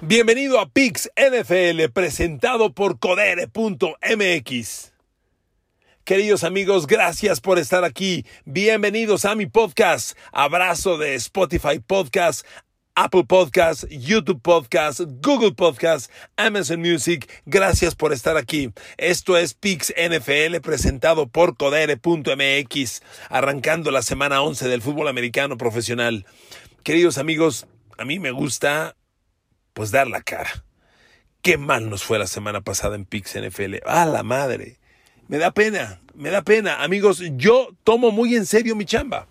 Bienvenido a Pix NFL presentado por Codere.mx. Queridos amigos, gracias por estar aquí. Bienvenidos a mi podcast. Abrazo de Spotify Podcast, Apple Podcast, YouTube Podcast, Google Podcast, Amazon Music. Gracias por estar aquí. Esto es Pix NFL presentado por Codere.mx, arrancando la semana 11 del fútbol americano profesional. Queridos amigos, a mí me gusta pues dar la cara. Qué mal nos fue la semana pasada en Pix NFL. ¡Ah, la madre! Me da pena, me da pena. Amigos, yo tomo muy en serio mi chamba.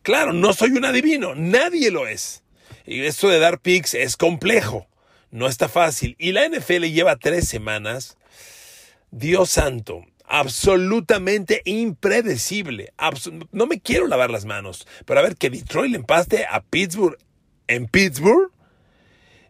Claro, no soy un adivino, nadie lo es. Y esto de dar picks es complejo, no está fácil. Y la NFL lleva tres semanas, Dios santo, absolutamente impredecible. No me quiero lavar las manos, pero a ver que Detroit le empaste a Pittsburgh en Pittsburgh.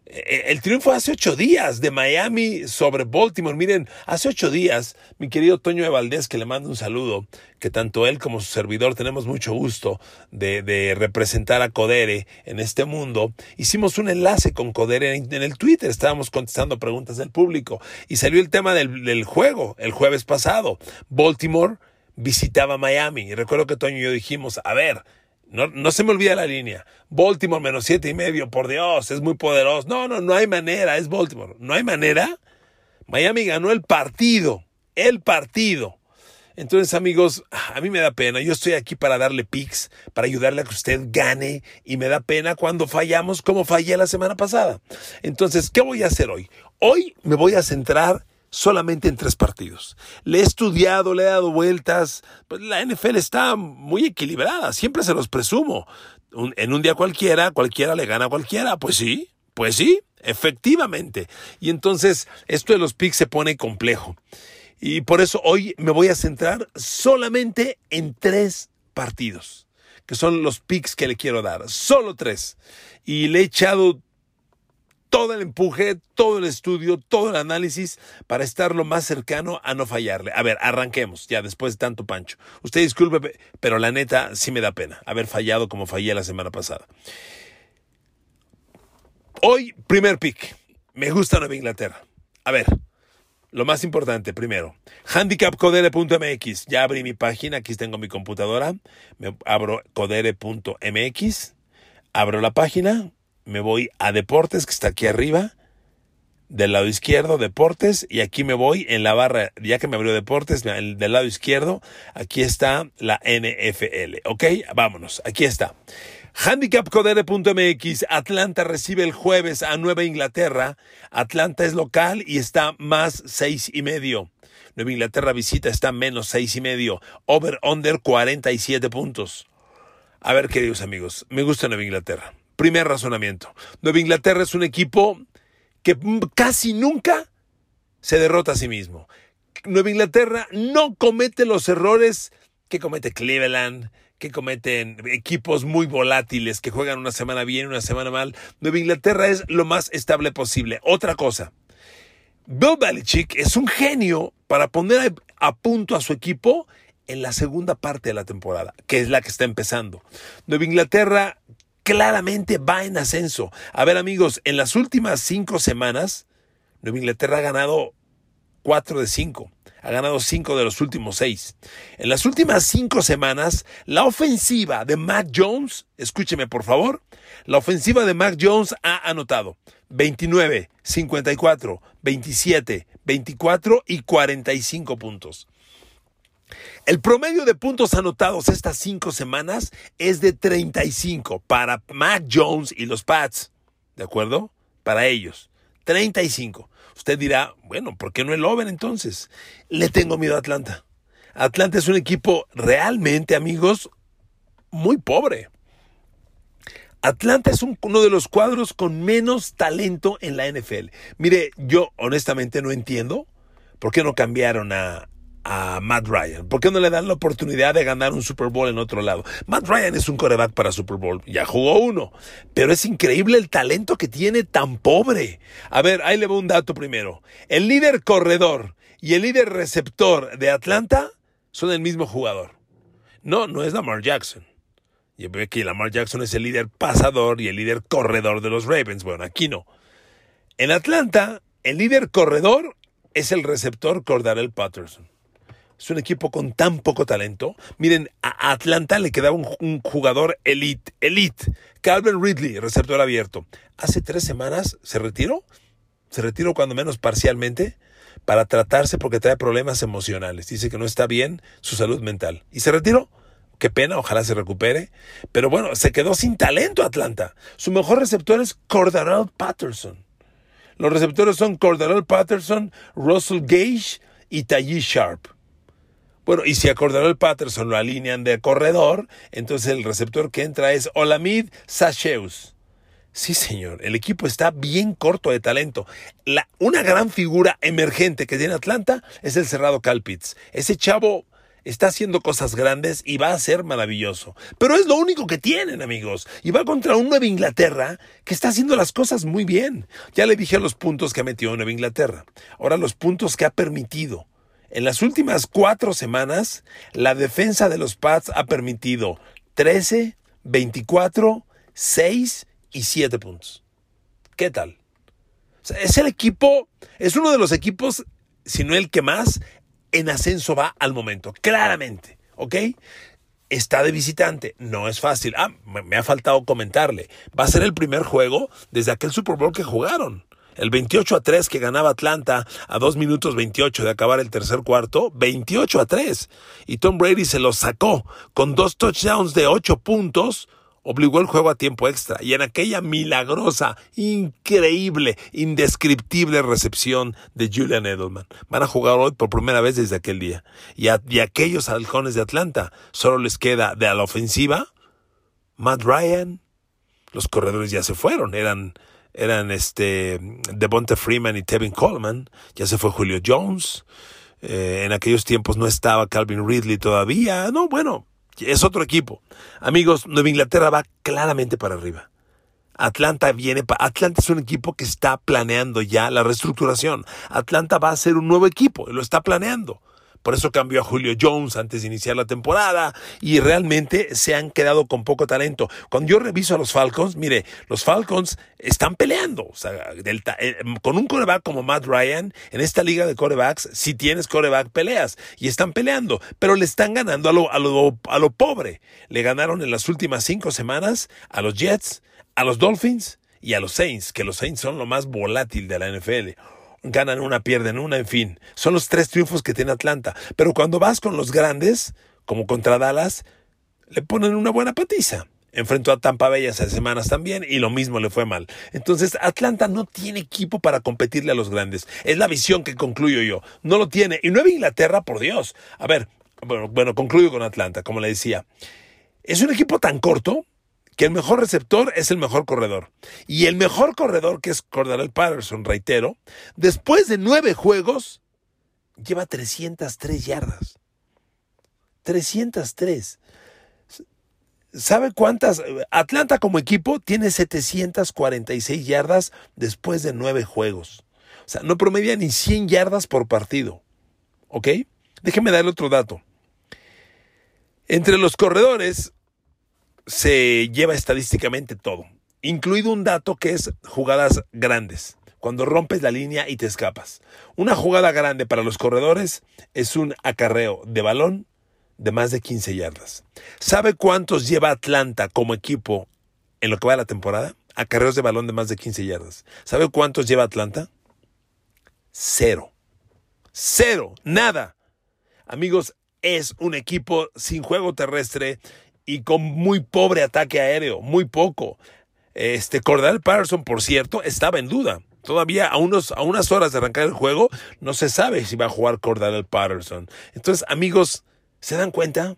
Eh, El triunfo hace ocho días de Miami sobre Baltimore. Miren, hace ocho días, mi querido Toño de Valdés, que le mando un saludo, que tanto él como su servidor tenemos mucho gusto de, representar a Codere en este mundo. Hicimos un enlace con Codere en, en el Twitter, estábamos contestando preguntas del público y salió el tema del, del juego el jueves pasado. Baltimore visitaba Miami y recuerdo que Toño y yo dijimos, a ver, no, no se me olvida la línea. Baltimore menos siete y medio, por Dios, es muy poderoso. No, no, no hay manera, es Baltimore. No hay manera. Miami ganó el partido, el partido. Entonces, amigos, a mí me da pena. Yo estoy aquí para darle picks, para ayudarle a que usted gane. Y me da pena cuando fallamos como fallé la semana pasada. Entonces, ¿qué voy a hacer hoy? Hoy me voy a centrar solamente en tres partidos. Le he estudiado, le he dado vueltas. Pues la NFL está muy equilibrada, siempre se los presumo. En un día cualquiera, cualquiera le gana a cualquiera. Pues sí, pues sí, efectivamente. Y entonces esto de los picks se pone complejo. Y por eso hoy me voy a centrar solamente en tres partidos, que son los picks que le quiero dar. Solo tres. Y le he echado todo el empuje, todo el estudio, todo el análisis para estar lo más cercano a no fallarle. A ver, arranquemos ya después de tanto pancho. Usted disculpe, pe- pero la neta sí me da pena haber fallado como fallé la semana pasada. Hoy, primer pick. Me gusta Nueva Inglaterra. A ver, lo más importante, primero, handicapcodere.mx. Ya abrí mi página, aquí tengo mi computadora. Me abro codere.mx. Abro la página, me voy a deportes, que está aquí arriba. Del lado izquierdo, deportes, y aquí me voy en la barra, ya que me abrió deportes, el- del lado izquierdo, aquí está la NFL. ¿Ok? Vámonos, aquí está. Handicapcodere.mx, Atlanta recibe el jueves a Nueva Inglaterra. Atlanta es local y está más seis y medio. Nueva Inglaterra visita está menos seis y medio. Over under 47 puntos. A ver, queridos amigos, me gusta Nueva Inglaterra. Primer razonamiento. Nueva Inglaterra es un equipo que casi nunca se derrota a sí mismo. Nueva Inglaterra no comete los errores que comete Cleveland, que cometen equipos muy volátiles, que juegan una semana bien, una semana mal. Nueva Inglaterra es lo más estable posible. Otra cosa, Bill Belichick es un genio para poner a punto a su equipo en la segunda parte de la temporada, que es la que está empezando. Nueva Inglaterra claramente va en ascenso. A ver amigos, en las últimas cinco semanas, Nueva Inglaterra ha ganado cuatro de cinco. Ha ganado cinco de los últimos seis. En las últimas cinco semanas, la ofensiva de Mac Jones, escúcheme por favor, la ofensiva de Mac Jones ha anotado 29, 54, 27, 24 y 45 puntos. El promedio de puntos anotados estas cinco semanas es de 35 para Mac Jones y los Pats. ¿De acuerdo? Para ellos. 35. Usted dirá, bueno, ¿por qué no el over entonces? Le tengo miedo a Atlanta. Atlanta es un equipo realmente, amigos, muy pobre. Atlanta es uno de los cuadros con menos talento en la NFL. Mire, yo honestamente no entiendo por qué no cambiaron a, a Matt Ryan? ¿Por qué no le dan la oportunidad de ganar un Super Bowl en otro lado? Matt Ryan es un coreback para Super Bowl, ya jugó uno, pero es increíble el talento que tiene tan pobre. A ver, ahí le voy un dato primero. El líder corredor y el líder receptor de Atlanta son el mismo jugador. No, no es Lamar Jackson. Yo veo que Lamar Jackson es el líder pasador y el líder corredor de los Ravens. Bueno, aquí no. En Atlanta, el líder corredor es el receptor Cordarel Patterson. Es un equipo con tan poco talento. Miren, a Atlanta le quedaba un, jugador elite, elite. Calvin Ridley, receptor abierto. Hace tres semanas se retiró. Se retiró cuando menos parcialmente para tratarse porque trae problemas emocionales. Dice que no está bien su salud mental. Y se retiró. Qué pena, ojalá se recupere. Pero bueno, se quedó sin talento Atlanta. Su mejor receptor es Cordarel Patterson. Los receptores son Cordarel Patterson, Russell Gage y Tayi Sharp. Bueno, y si a Cordarel Patterson lo alinean de corredor, entonces el receptor que entra es Olamid Sacheus. Sí, señor, el equipo está bien corto de talento. Una gran figura emergente que tiene Atlanta es el cerrado Calpitz. Ese chavo está haciendo cosas grandes y va a ser maravilloso. Pero es lo único que tienen, amigos. Y va contra un Nueva Inglaterra que está haciendo las cosas muy bien. Ya le dije los puntos que ha metido Nueva Inglaterra. Ahora los puntos que ha permitido. En las últimas cuatro semanas, la defensa de los Pats ha permitido 13, 24, 6 y 7 puntos. ¿Qué tal? es el equipo, es uno de los equipos, si no el que más, en ascenso va al momento, claramente, ¿ok? Está de visitante, no es fácil. Ah, me ha faltado comentarle. Va a ser el primer juego desde aquel Super Bowl que jugaron. El 28 a 3 que ganaba Atlanta a 2 minutos 28 de acabar el tercer cuarto, 28 a 3. Y Tom Brady se lo sacó con dos touchdowns de 8 puntos obligó el juego a tiempo extra y en aquella milagrosa, increíble, indescriptible recepción de Julian Edelman. Van a jugar hoy por primera vez desde aquel día. Y a, aquellos halcones de Atlanta solo les queda de a la ofensiva Matt Ryan. Los corredores ya se fueron, eran eran este Devonta Freeman y Tevin Coleman, ya se fue Julio Jones. Eh, en aquellos tiempos no estaba Calvin Ridley todavía. No, bueno, es otro equipo. Amigos, Nueva Inglaterra va claramente para arriba. Atlanta viene, Atlanta es un equipo que está planeando ya la reestructuración. Atlanta va a ser un nuevo equipo, lo está planeando. Por eso cambió a Julio Jones antes de iniciar la temporada y realmente se han quedado con poco talento. Cuando yo reviso a los Falcons, mire, los Falcons están peleando. O sea, eh, con un coreback como Matt Ryan, en esta liga de corebacks, si tienes coreback, peleas. Y están peleando, pero le están ganando a lo, a lo, a lo pobre. Le ganaron en las últimas cinco semanas a los Jets, a los Dolphins y a los Saints, que los Saints son lo más volátil de la NFL ganan una, pierden una, en fin. Son los tres triunfos que tiene Atlanta. Pero cuando vas con los grandes, como contra Dallas, le ponen una buena patiza. Enfrentó a Tampa Bay hace semanas también y lo mismo le fue mal. Entonces, Atlanta no tiene equipo para competirle a los grandes. Es la visión que concluyo yo. No lo tiene. Y Nueva Inglaterra, por Dios. A ver, bueno, bueno concluyo con Atlanta, como le decía. Es un equipo tan corto que el mejor receptor es el mejor corredor. Y el mejor corredor, que es Cordarel Patterson, reitero, después de nueve juegos, lleva 303 yardas. 303. ¿Sabe cuántas? Atlanta como equipo tiene 746 yardas después de nueve juegos. O sea, no promedia ni 100 yardas por partido. ¿Ok? Déjeme darle otro dato. Entre los corredores, se lleva estadísticamente todo, incluido un dato que es jugadas grandes, cuando rompes la línea y te escapas. Una jugada grande para los corredores es un acarreo de balón de más de 15 yardas. ¿Sabe cuántos lleva Atlanta como equipo en lo que va de la temporada? Acarreos de balón de más de 15 yardas. ¿Sabe cuántos lleva Atlanta? Cero. Cero. Nada. Amigos, es un equipo sin juego terrestre y con muy pobre ataque aéreo, muy poco. Este Cordell Patterson, por cierto, estaba en duda. Todavía a, unos, a unas horas de arrancar el juego, no se sabe si va a jugar Cordell Patterson. Entonces, amigos, ¿se dan cuenta?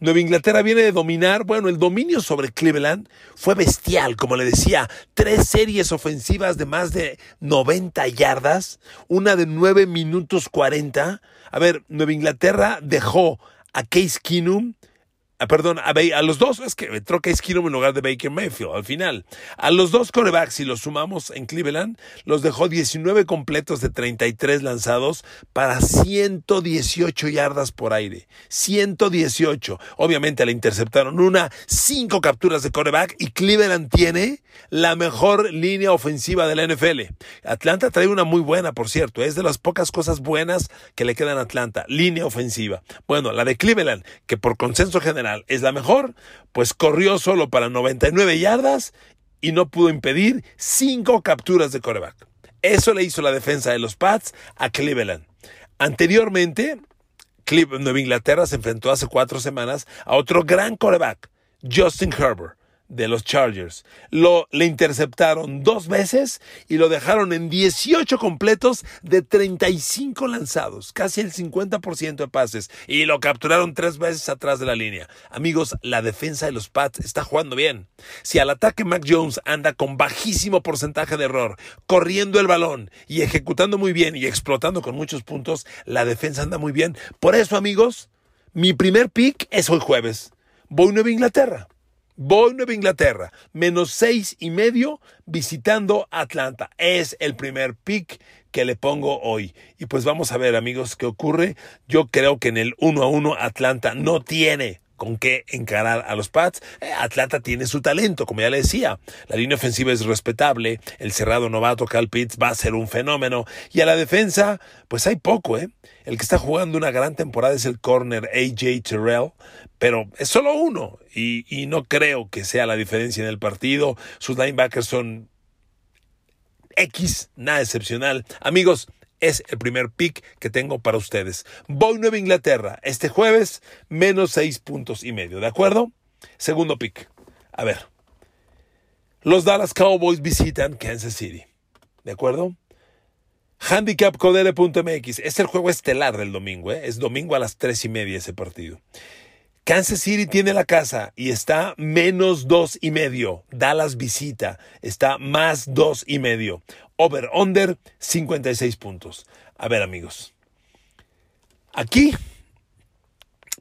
Nueva Inglaterra viene de dominar, bueno, el dominio sobre Cleveland fue bestial, como le decía, tres series ofensivas de más de 90 yardas, una de 9 minutos 40. A ver, Nueva Inglaterra dejó a Case Keenum, Ah, perdón, a, los dos, es que entró Case Keenum en lugar de Baker Mayfield al final. A los dos corebacks, si los sumamos en Cleveland, los dejó 19 completos de 33 lanzados para 118 yardas por aire. 118. Obviamente le interceptaron una, cinco capturas de coreback y Cleveland tiene la mejor línea ofensiva de la NFL. Atlanta trae una muy buena, por cierto. Es de las pocas cosas buenas que le quedan a Atlanta. Línea ofensiva. Bueno, la de Cleveland, que por consenso general es la mejor, pues corrió solo para 99 yardas y no pudo impedir cinco capturas de coreback. Eso le hizo la defensa de los Pats a Cleveland. Anteriormente, Nueva Inglaterra se enfrentó hace cuatro semanas a otro gran coreback, Justin Herbert de los Chargers. Lo, le interceptaron dos veces y lo dejaron en 18 completos de 35 lanzados, casi el 50% de pases, y lo capturaron tres veces atrás de la línea. Amigos, la defensa de los Pats está jugando bien. Si al ataque Mac Jones anda con bajísimo porcentaje de error, corriendo el balón y ejecutando muy bien y explotando con muchos puntos, la defensa anda muy bien. Por eso, amigos, mi primer pick es hoy jueves. Voy a Nueva Inglaterra. Voy Nueva Inglaterra, menos seis y medio visitando Atlanta. Es el primer pick que le pongo hoy. Y pues vamos a ver, amigos, qué ocurre. Yo creo que en el 1 a 1 Atlanta no tiene con qué encarar a los Pats. Eh, Atlanta tiene su talento, como ya le decía. La línea ofensiva es respetable. El cerrado novato Cal Pitts va a ser un fenómeno. Y a la defensa, pues hay poco, ¿eh? El que está jugando una gran temporada es el corner AJ Terrell, pero es solo uno. Y, y no creo que sea la diferencia en el partido. Sus linebackers son X, nada excepcional. Amigos, es el primer pick que tengo para ustedes. Voy Nueva Inglaterra este jueves, menos seis puntos y medio, ¿de acuerdo? Segundo pick. A ver. Los Dallas Cowboys visitan Kansas City. ¿De acuerdo? Handicapcodere.mx. Es el juego estelar del domingo, ¿eh? Es domingo a las tres y media ese partido. Kansas City tiene la casa y está menos dos y medio. Dallas visita, está más dos y medio. Over under 56 puntos. A ver amigos, aquí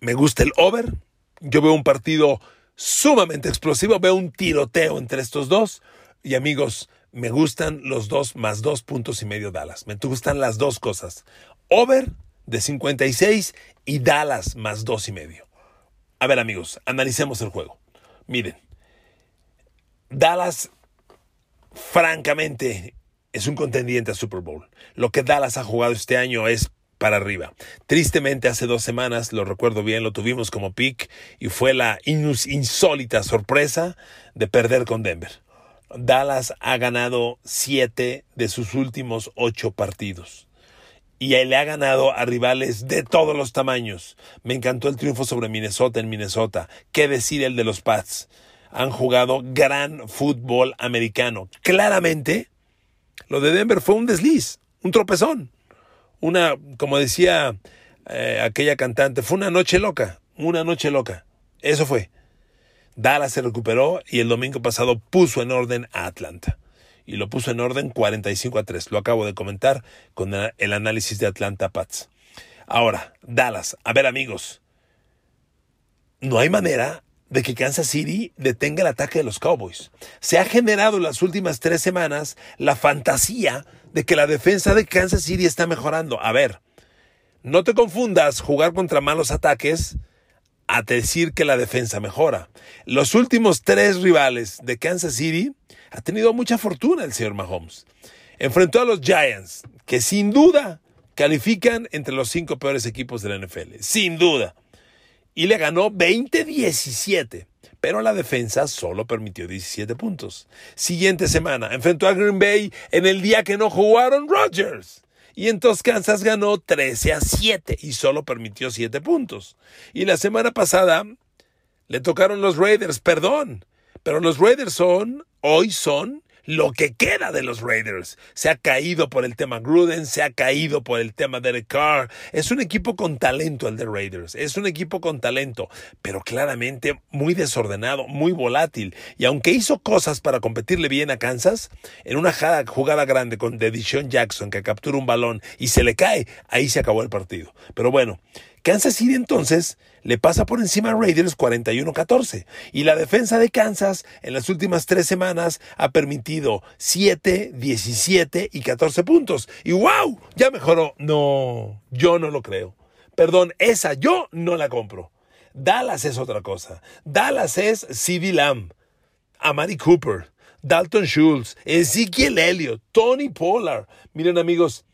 me gusta el over. Yo veo un partido sumamente explosivo, veo un tiroteo entre estos dos. Y amigos, me gustan los dos más dos puntos y medio Dallas. Me gustan las dos cosas. Over de 56 y Dallas más dos y medio. A ver amigos, analicemos el juego. Miren, Dallas francamente es un contendiente a Super Bowl. Lo que Dallas ha jugado este año es para arriba. Tristemente, hace dos semanas, lo recuerdo bien, lo tuvimos como pick y fue la insólita sorpresa de perder con Denver. Dallas ha ganado siete de sus últimos ocho partidos y le ha ganado a rivales de todos los tamaños. Me encantó el triunfo sobre Minnesota en Minnesota. ¿Qué decir el de los Pats? Han jugado gran fútbol americano. Claramente, lo de Denver fue un desliz, un tropezón. Una, como decía eh, aquella cantante, fue una noche loca, una noche loca. Eso fue. Dallas se recuperó y el domingo pasado puso en orden a Atlanta y lo puso en orden 45 a 3. Lo acabo de comentar con el análisis de Atlanta Pats. Ahora, Dallas. A ver amigos, no hay manera de que Kansas City detenga el ataque de los Cowboys. Se ha generado en las últimas tres semanas la fantasía de que la defensa de Kansas City está mejorando. A ver, no te confundas jugar contra malos ataques a decir que la defensa mejora. Los últimos tres rivales de Kansas City ha tenido mucha fortuna el señor Mahomes. Enfrentó a los Giants, que sin duda califican entre los cinco peores equipos de la NFL. Sin duda. Y le ganó 20-17. Pero la defensa solo permitió 17 puntos. Siguiente semana, enfrentó a Green Bay en el día que no jugaron Rodgers. Y entonces Kansas ganó 13 a 7 y solo permitió 7 puntos. Y la semana pasada le tocaron los Raiders, perdón. Pero los Raiders son, hoy son, lo que queda de los Raiders. Se ha caído por el tema Gruden, se ha caído por el tema Derek Carr. Es un equipo con talento el de Raiders, es un equipo con talento, pero claramente muy desordenado, muy volátil. Y aunque hizo cosas para competirle bien a Kansas, en una jugada grande con Dedishon Jackson que captura un balón y se le cae, ahí se acabó el partido. Pero bueno, Kansas City entonces le pasa por encima a Raiders 41-14 y la defensa de Kansas en las últimas tres semanas ha permitido 7, 17 y 14 puntos. Y wow, ya mejoró. No, yo no lo creo. Perdón, esa yo no la compro. Dallas es otra cosa. Dallas es CD Lamb, Amari Cooper, Dalton Schultz, Ezekiel Elliott, Tony Pollard. Miren amigos,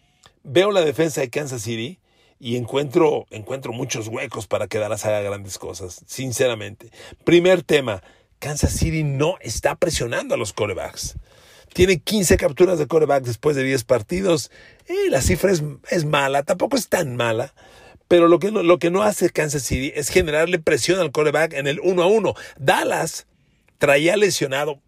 veo la defensa de Kansas City y encuentro, encuentro muchos huecos para que Dallas haga grandes cosas, sinceramente. Primer tema, Kansas City no está presionando a los corebacks. Tiene 15 capturas de coreback después de 10 partidos. Eh, la cifra es, es, mala, tampoco es tan mala. Pero lo que, no, lo que no hace Kansas City es generarle presión al coreback en el 1 a 1. Dallas traía lesionado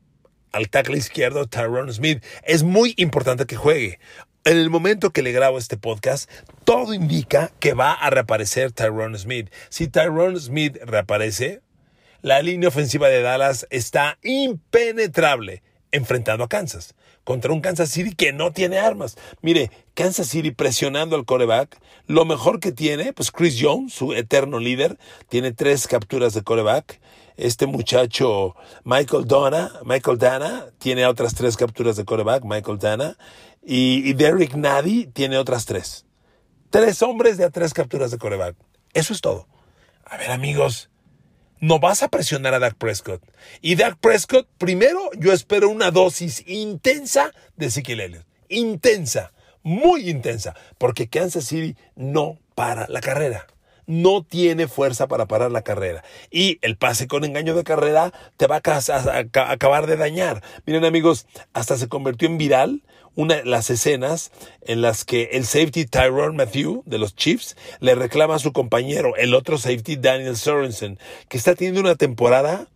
al tackle izquierdo Tyrone Smith. Es muy importante que juegue. En el momento que le grabo este podcast, todo indica que va a reaparecer Tyrone Smith. Si Tyrone Smith reaparece, la línea ofensiva de Dallas está impenetrable enfrentando a Kansas contra un Kansas City que no tiene armas. Mire, Kansas City presionando al coreback, lo mejor que tiene, pues Chris Jones, su eterno líder, tiene tres capturas de coreback. Este muchacho Michael Dana, Michael Dana, tiene otras tres capturas de coreback, Michael Dana. Y, Derrick Nady tiene otras tres. Tres hombres de a tres capturas de coreback. Eso es todo. A ver, amigos, no vas a presionar a Dak Prescott. Y Dak Prescott, primero, yo espero una dosis intensa de Ezekiel. Intensa, muy intensa, porque Kansas City no para la carrera. No tiene fuerza para parar la carrera. Y el pase con engaño de carrera te va a acabar de dañar. Miren amigos, hasta se convirtió en viral una, las escenas en las que el safety Tyrone Matthew de los Chiefs le reclama a su compañero, el otro safety Daniel Sorensen, que está teniendo una temporada,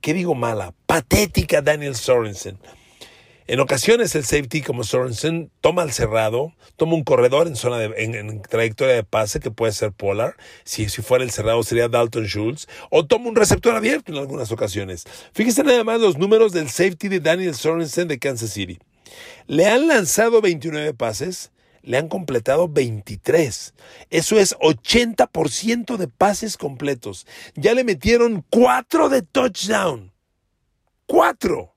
¿qué digo mala? Patética Daniel Sorensen. En ocasiones el safety como Sorensen toma el cerrado, toma un corredor en zona de, en, trayectoria de pase que puede ser Polar, si, fuera el cerrado sería Dalton Schultz, o toma un receptor abierto en algunas ocasiones. Fíjese nada más los números del safety de Daniel Sorensen de Kansas City. Le han lanzado 29 pases, le han completado 23. Eso es 80% de pases completos. Ya le metieron 4 de touchdown. 4.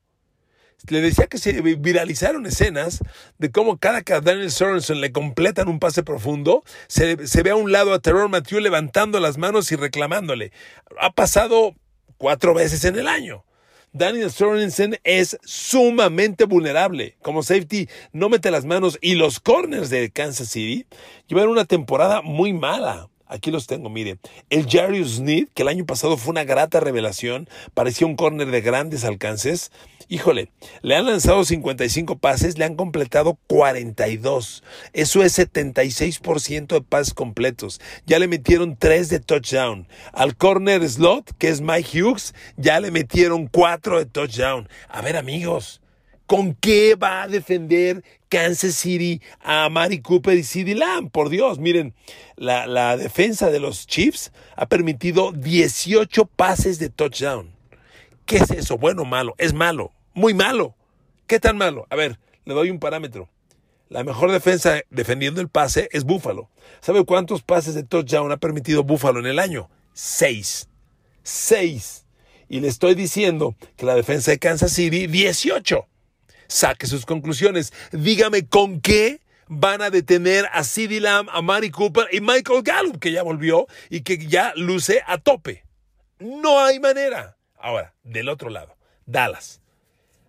Le decía que se viralizaron escenas de cómo cada que a Daniel Sorensen le completan un pase profundo, se, ve a un lado a Terror Matthew levantando las manos y reclamándole. Ha pasado cuatro veces en el año. Daniel Sorensen es sumamente vulnerable. Como safety, no mete las manos. Y los corners de Kansas City llevan una temporada muy mala. Aquí los tengo, mire. El Jarius Sneed, que el año pasado fue una grata revelación, parecía un corner de grandes alcances. Híjole, le han lanzado 55 pases, le han completado 42. Eso es 76% de pases completos. Ya le metieron 3 de touchdown. Al corner slot, que es Mike Hughes, ya le metieron 4 de touchdown. A ver, amigos. ¿Con qué va a defender Kansas City a Mari Cooper y CD Lamb? Por Dios, miren, la, la defensa de los Chiefs ha permitido 18 pases de touchdown. ¿Qué es eso? ¿Bueno o malo? Es malo, muy malo. ¿Qué tan malo? A ver, le doy un parámetro. La mejor defensa defendiendo el pase es Buffalo. ¿Sabe cuántos pases de touchdown ha permitido Buffalo en el año? Seis. Seis. Y le estoy diciendo que la defensa de Kansas City, 18 saque sus conclusiones. Dígame con qué van a detener a CeeDee Lamb, a Mari Cooper y Michael Gallup, que ya volvió y que ya luce a tope. No hay manera. Ahora, del otro lado, Dallas.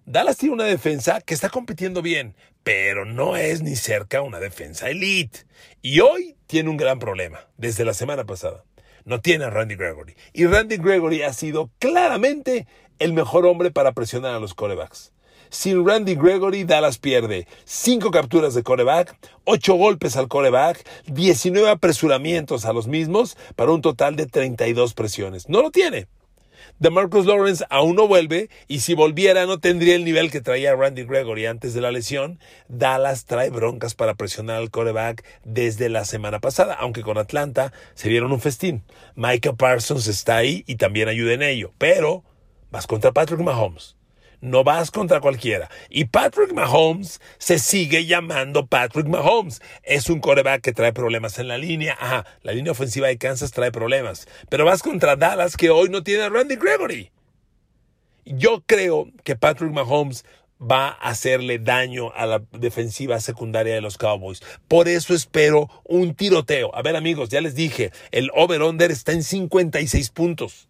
Dallas tiene una defensa que está compitiendo bien, pero no es ni cerca una defensa elite. Y hoy tiene un gran problema, desde la semana pasada. No tiene a Randy Gregory. Y Randy Gregory ha sido claramente el mejor hombre para presionar a los corebacks. Sin Randy Gregory, Dallas pierde 5 capturas de coreback, 8 golpes al coreback, 19 apresuramientos a los mismos para un total de 32 presiones. No lo tiene. de Marcus Lawrence aún no vuelve y si volviera no tendría el nivel que traía Randy Gregory antes de la lesión. Dallas trae broncas para presionar al coreback desde la semana pasada, aunque con Atlanta se dieron un festín. Micah Parsons está ahí y también ayuda en ello, pero vas contra Patrick Mahomes no vas contra cualquiera. Y Patrick Mahomes se sigue llamando Patrick Mahomes. Es un coreback que trae problemas en la línea. Ajá, la línea ofensiva de Kansas trae problemas. Pero vas contra Dallas que hoy no tiene a Randy Gregory. Yo creo que Patrick Mahomes va a hacerle daño a la defensiva secundaria de los Cowboys. Por eso espero un tiroteo. A ver amigos, ya les dije, el over-under está en 56 puntos.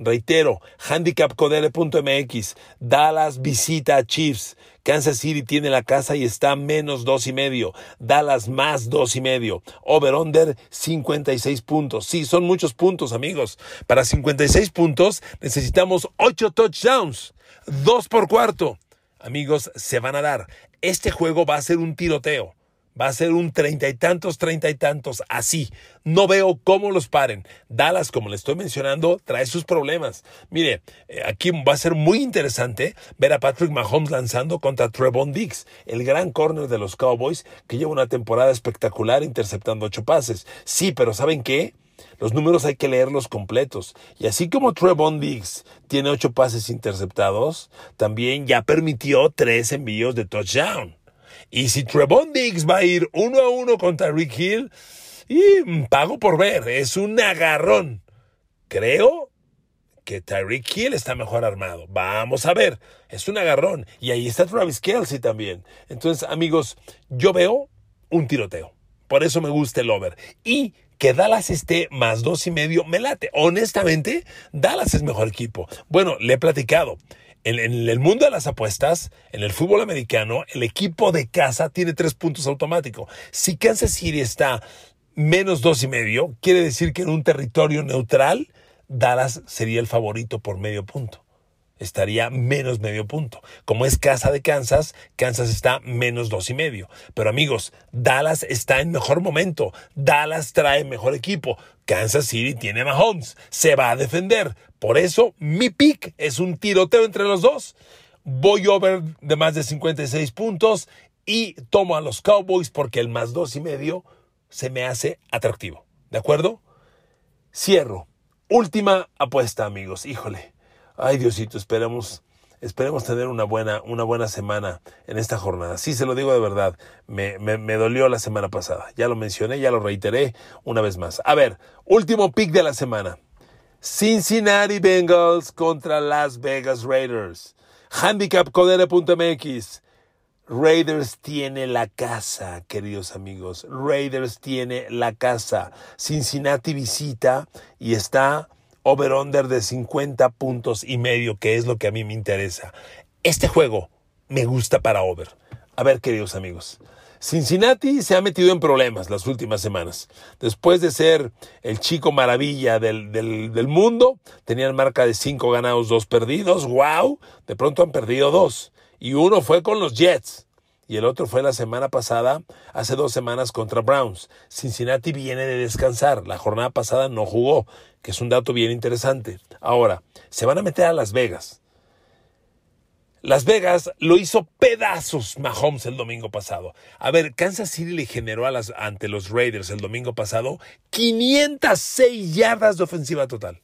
Reitero, handicapcodere.mx, Dallas visita a Chiefs, Kansas City tiene la casa y está menos dos y medio, Dallas más dos y medio, over-under 56 puntos. Sí, son muchos puntos, amigos. Para 56 puntos necesitamos 8 touchdowns, dos por cuarto. Amigos, se van a dar. Este juego va a ser un tiroteo va a ser un treinta y tantos, treinta y tantos, así. No veo cómo los paren. Dallas, como le estoy mencionando, trae sus problemas. Mire, eh, aquí va a ser muy interesante ver a Patrick Mahomes lanzando contra Trevon Diggs, el gran corner de los Cowboys, que lleva una temporada espectacular interceptando ocho pases. Sí, pero ¿saben qué? Los números hay que leerlos completos. Y así como Trevon Diggs tiene ocho pases interceptados, también ya permitió tres envíos de touchdown. Y si Trevon Diggs va a ir uno a uno contra Rick Hill, y pago por ver, es un agarrón. Creo que Tyreek Hill está mejor armado. Vamos a ver, es un agarrón. Y ahí está Travis Kelsey también. Entonces, amigos, yo veo un tiroteo. Por eso me gusta el over. Y que Dallas esté más dos y medio, me late. Honestamente, Dallas es mejor equipo. Bueno, le he platicado. En, el mundo de las apuestas, en el fútbol americano, el equipo de casa tiene tres puntos automáticos. Si Kansas City está menos dos y medio, quiere decir que en un territorio neutral, Dallas sería el favorito por medio punto. Estaría menos medio punto. Como es casa de Kansas, Kansas está menos dos y medio. Pero amigos, Dallas está en mejor momento. Dallas trae mejor equipo. Kansas City tiene Mahomes. Se va a defender. Por eso, mi pick es un tiroteo entre los dos. Voy over de más de 56 puntos y tomo a los Cowboys porque el más dos y medio se me hace atractivo. ¿De acuerdo? Cierro. Última apuesta, amigos. Híjole. Ay, Diosito, esperemos, tener una buena, una buena semana en esta jornada. Sí, se lo digo de verdad. Me, me, me dolió la semana pasada. Ya lo mencioné, ya lo reiteré una vez más. A ver, último pick de la semana. Cincinnati Bengals contra Las Vegas Raiders. Handicapcodere.mx. Raiders tiene la casa, queridos amigos. Raiders tiene la casa. Cincinnati visita y está over-under de 50 puntos y medio, que es lo que a mí me interesa. Este juego me gusta para over. A ver, queridos amigos. Cincinnati se ha metido en problemas las últimas semanas. Después de ser el chico maravilla del, del, mundo, tenían marca de cinco ganados, dos perdidos. ¡Wow! De pronto han perdido dos. Y uno fue con los Jets. Y el otro fue la semana pasada, hace dos semanas contra Browns. Cincinnati viene de descansar. La jornada pasada no jugó, que es un dato bien interesante. Ahora, se van a meter a Las Vegas. Las Vegas lo hizo pedazos Mahomes el domingo pasado. A ver, Kansas City le generó a las, ante los Raiders el domingo pasado 506 yardas de ofensiva total.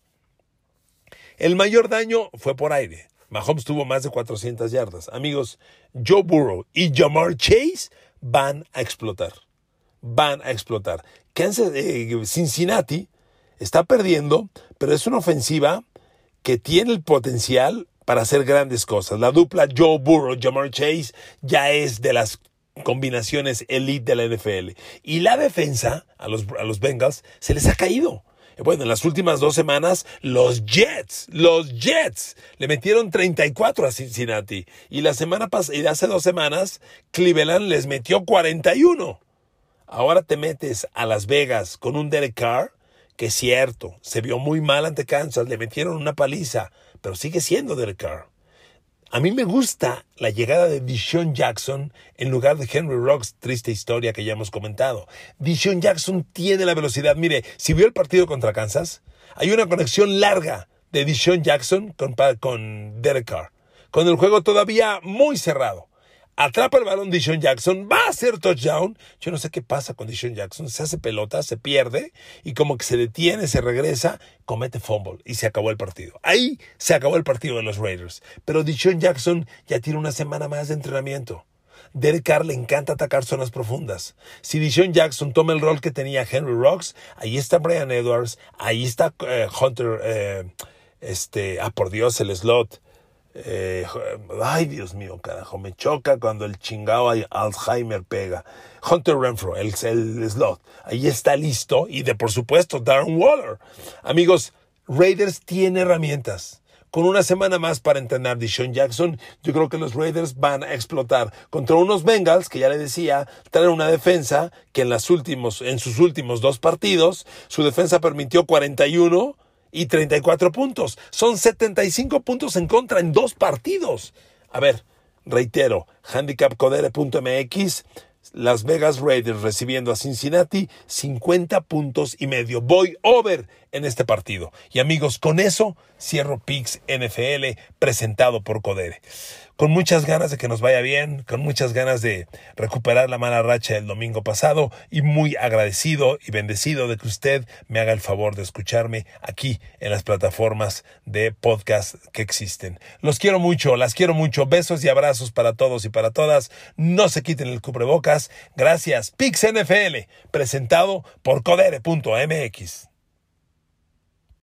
El mayor daño fue por aire. Mahomes tuvo más de 400 yardas. Amigos, Joe Burrow y Jamar Chase van a explotar. Van a explotar. Eh, Cincinnati está perdiendo, pero es una ofensiva que tiene el potencial para hacer grandes cosas. La dupla Joe Burrow, Jamar Chase ya es de las combinaciones elite de la NFL. Y la defensa a los, a los Bengals se les ha caído. Bueno, en las últimas dos semanas, los Jets, los Jets, le metieron 34 a Cincinnati. Y la semana pasada, hace dos semanas, Cleveland les metió 41. Ahora te metes a Las Vegas con un Derek Carr, que es cierto, se vio muy mal ante Kansas, le metieron una paliza, pero sigue siendo Derek Carr. A mí me gusta la llegada de Dishon Jackson en lugar de Henry Rocks, triste historia que ya hemos comentado. Dishon Jackson tiene la velocidad. Mire, si vio el partido contra Kansas, hay una conexión larga de Dishon Jackson con, con Derek Carr. Con el juego todavía muy cerrado. Atrapa el balón Dishon Jackson, va a hacer touchdown. Yo no sé qué pasa con Dishon Jackson. Se hace pelota, se pierde y como que se detiene, se regresa, comete fumble y se acabó el partido. Ahí se acabó el partido de los Raiders. Pero Dishon Jackson ya tiene una semana más de entrenamiento. Derek Carr le encanta atacar zonas profundas. Si Dishon Jackson toma el rol que tenía Henry Rocks, ahí está Brian Edwards, ahí está eh, Hunter, eh, este, ah por Dios, el slot. Eh, ay, Dios mío, carajo, me choca cuando el chingado Alzheimer pega. Hunter Renfro, el, el slot, ahí está listo. Y de por supuesto, Darren Waller. Amigos, Raiders tiene herramientas con una semana más para entrenar Deshaun Jackson, yo creo que los Raiders van a explotar contra unos Bengals que ya le decía, traen una defensa que en, las últimos, en sus últimos dos partidos, su defensa permitió 41 y 34 puntos. Son 75 puntos en contra en dos partidos. A ver, reitero, handicapcodere.mx las Vegas Raiders recibiendo a Cincinnati 50 puntos y medio. Voy over en este partido. Y amigos, con eso cierro Pix NFL presentado por Codere con muchas ganas de que nos vaya bien, con muchas ganas de recuperar la mala racha del domingo pasado y muy agradecido y bendecido de que usted me haga el favor de escucharme aquí en las plataformas de podcast que existen. Los quiero mucho, las quiero mucho. Besos y abrazos para todos y para todas. No se quiten el cubrebocas. Gracias. Pix NFL, presentado por codere.mx.